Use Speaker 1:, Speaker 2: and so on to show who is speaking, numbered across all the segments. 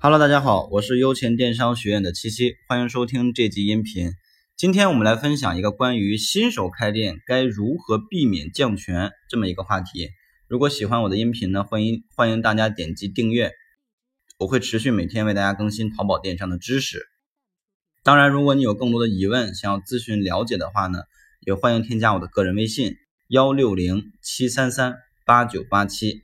Speaker 1: Hello，大家好，我是优钱电商学院的七七，欢迎收听这集音频。今天我们来分享一个关于新手开店该如何避免降权这么一个话题。如果喜欢我的音频呢，欢迎欢迎大家点击订阅，我会持续每天为大家更新淘宝电商的知识。当然，如果你有更多的疑问想要咨询了解的话呢，也欢迎添加我的个人微信幺六零七三三八九八七。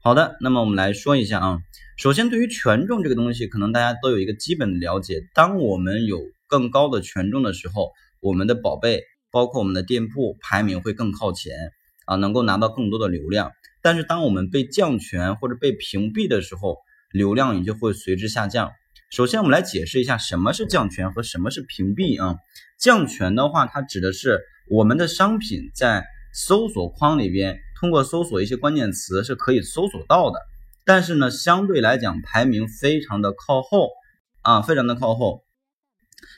Speaker 1: 好的，那么我们来说一下啊。首先，对于权重这个东西，可能大家都有一个基本的了解。当我们有更高的权重的时候，我们的宝贝，包括我们的店铺排名会更靠前啊，能够拿到更多的流量。但是，当我们被降权或者被屏蔽的时候，流量也就会随之下降。首先，我们来解释一下什么是降权和什么是屏蔽啊。降权的话，它指的是我们的商品在搜索框里边，通过搜索一些关键词是可以搜索到的。但是呢，相对来讲排名非常的靠后啊，非常的靠后。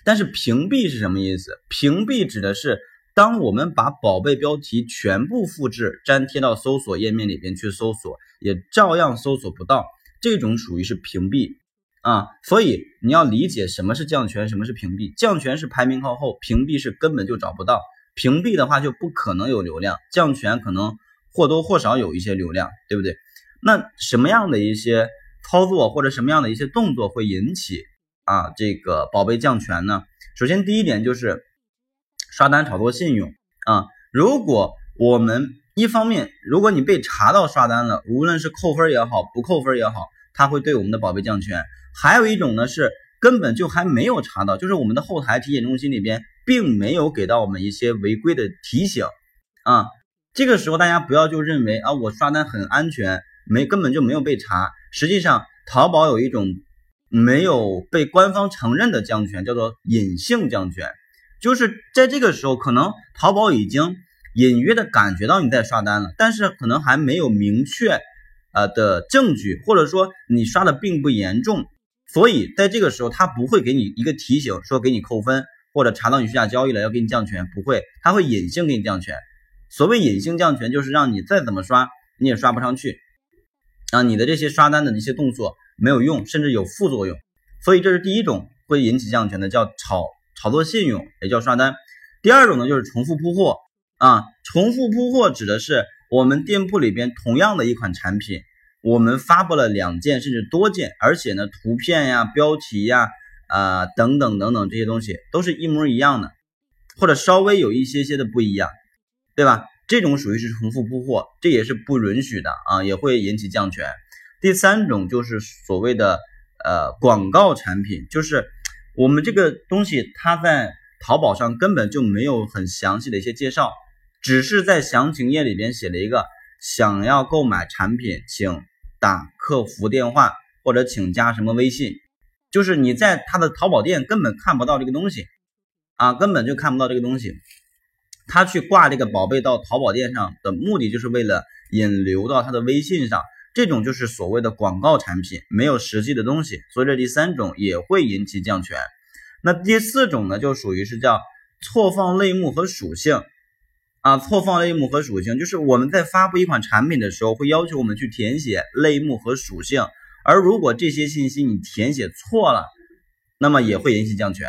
Speaker 1: 但是屏蔽是什么意思？屏蔽指的是当我们把宝贝标题全部复制粘贴到搜索页面里边去搜索，也照样搜索不到，这种属于是屏蔽啊。所以你要理解什么是降权，什么是屏蔽。降权是排名靠后，屏蔽是根本就找不到。屏蔽的话就不可能有流量，降权可能或多或少有一些流量，对不对？那什么样的一些操作或者什么样的一些动作会引起啊这个宝贝降权呢？首先第一点就是刷单炒作信用啊。如果我们一方面，如果你被查到刷单了，无论是扣分也好，不扣分也好，它会对我们的宝贝降权。还有一种呢是根本就还没有查到，就是我们的后台体检中心里边并没有给到我们一些违规的提醒啊。这个时候大家不要就认为啊我刷单很安全。没根本就没有被查，实际上淘宝有一种没有被官方承认的降权，叫做隐性降权，就是在这个时候，可能淘宝已经隐约的感觉到你在刷单了，但是可能还没有明确呃的证据，或者说你刷的并不严重，所以在这个时候，他不会给你一个提醒说给你扣分，或者查到你虚假交易了要给你降权，不会，他会隐性给你降权。所谓隐性降权，就是让你再怎么刷你也刷不上去。啊，你的这些刷单的一些动作没有用，甚至有副作用，所以这是第一种会引起降权的，叫炒炒作信用，也叫刷单。第二种呢，就是重复铺货啊，重复铺货指的是我们店铺里边同样的一款产品，我们发布了两件甚至多件，而且呢，图片呀、标题呀、啊等等等等这些东西都是一模一样的，或者稍微有一些些的不一样，对吧？这种属于是重复铺货，这也是不允许的啊，也会引起降权。第三种就是所谓的呃广告产品，就是我们这个东西它在淘宝上根本就没有很详细的一些介绍，只是在详情页里边写了一个想要购买产品，请打客服电话或者请加什么微信，就是你在他的淘宝店根本看不到这个东西啊，根本就看不到这个东西。他去挂这个宝贝到淘宝店上的目的，就是为了引流到他的微信上，这种就是所谓的广告产品，没有实际的东西，所以这第三种也会引起降权。那第四种呢，就属于是叫错放类目和属性啊，错放类目和属性，就是我们在发布一款产品的时候，会要求我们去填写类目和属性，而如果这些信息你填写错了，那么也会引起降权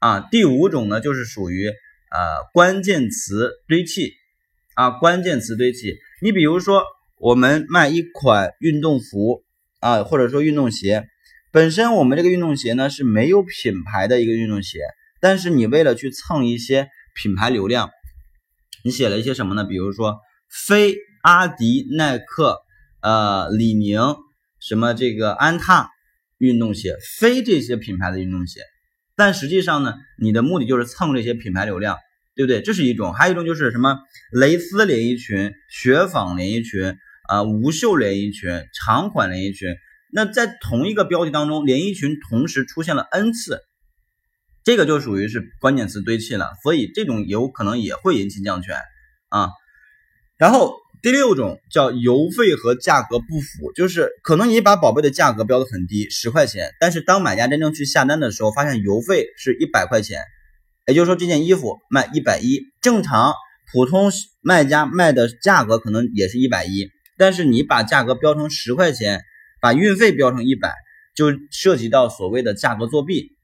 Speaker 1: 啊。第五种呢，就是属于。呃，关键词堆砌啊，关键词堆砌。你比如说，我们卖一款运动服啊，或者说运动鞋，本身我们这个运动鞋呢是没有品牌的一个运动鞋，但是你为了去蹭一些品牌流量，你写了一些什么呢？比如说非阿迪、耐克、呃李宁什么这个安踏运动鞋，非这些品牌的运动鞋。但实际上呢，你的目的就是蹭这些品牌流量，对不对？这是一种，还有一种就是什么蕾丝连衣裙、雪纺连衣裙啊、无袖连衣裙、长款连衣裙。那在同一个标题当中，连衣裙同时出现了 n 次，这个就属于是关键词堆砌了，所以这种有可能也会引起降权啊。然后。第六种叫邮费和价格不符，就是可能你把宝贝的价格标的很低，十块钱，但是当买家真正去下单的时候，发现邮费是一百块钱，也就是说这件衣服卖一百一，正常普通卖家卖的价格可能也是一百一，但是你把价格标成十块钱，把运费标成一百，就涉及到所谓的价格作弊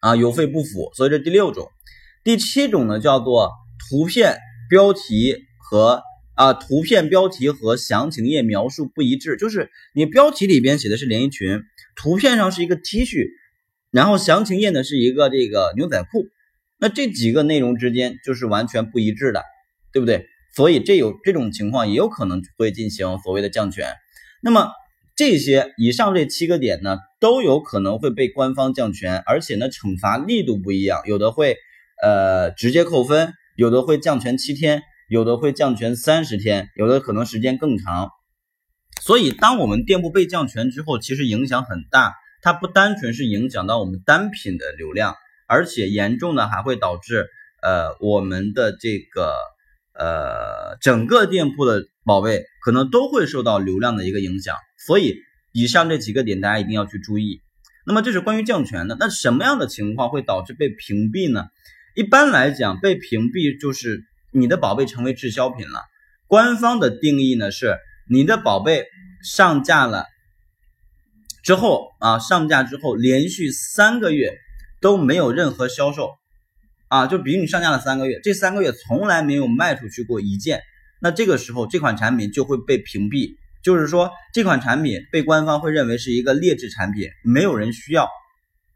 Speaker 1: 啊，邮费不符。所以这第六种，第七种呢叫做图片标题和啊图片标题和详情页描述不一致，就是你标题里边写的是连衣裙，图片上是一个 T 恤，然后详情页呢是一个这个牛仔裤，那这几个内容之间就是完全不一致的，对不对？所以这有这种情况也有可能会进行所谓的降权。那么这些以上这七个点呢，都有可能会被官方降权，而且呢惩罚力度不一样，有的会呃直接扣分，有的会降权七天，有的会降权三十天，有的可能时间更长。所以当我们店铺被降权之后，其实影响很大，它不单纯是影响到我们单品的流量，而且严重的还会导致呃我们的这个。呃，整个店铺的宝贝可能都会受到流量的一个影响，所以以上这几个点大家一定要去注意。那么这是关于降权的，那什么样的情况会导致被屏蔽呢？一般来讲，被屏蔽就是你的宝贝成为滞销品了。官方的定义呢是你的宝贝上架了之后啊，上架之后连续三个月都没有任何销售。啊，就比如你上架了三个月，这三个月从来没有卖出去过一件，那这个时候这款产品就会被屏蔽，就是说这款产品被官方会认为是一个劣质产品，没有人需要，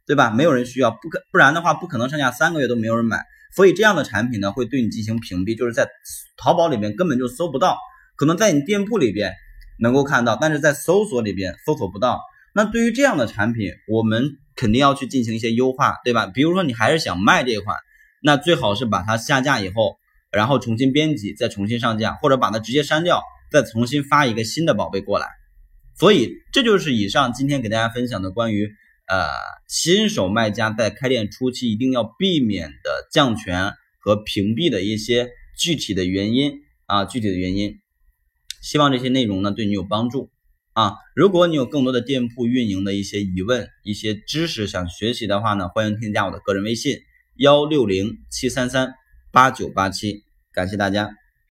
Speaker 1: 对吧？没有人需要，不可不然的话不可能上架三个月都没有人买，所以这样的产品呢会对你进行屏蔽，就是在淘宝里面根本就搜不到，可能在你店铺里边能够看到，但是在搜索里边搜索不到。那对于这样的产品，我们肯定要去进行一些优化，对吧？比如说你还是想卖这款。那最好是把它下架以后，然后重新编辑，再重新上架，或者把它直接删掉，再重新发一个新的宝贝过来。所以这就是以上今天给大家分享的关于呃新手卖家在开店初期一定要避免的降权和屏蔽的一些具体的原因啊，具体的原因。希望这些内容呢对你有帮助啊。如果你有更多的店铺运营的一些疑问、一些知识想学习的话呢，欢迎添加我的个人微信。幺六零七三三八九八七，感谢大家。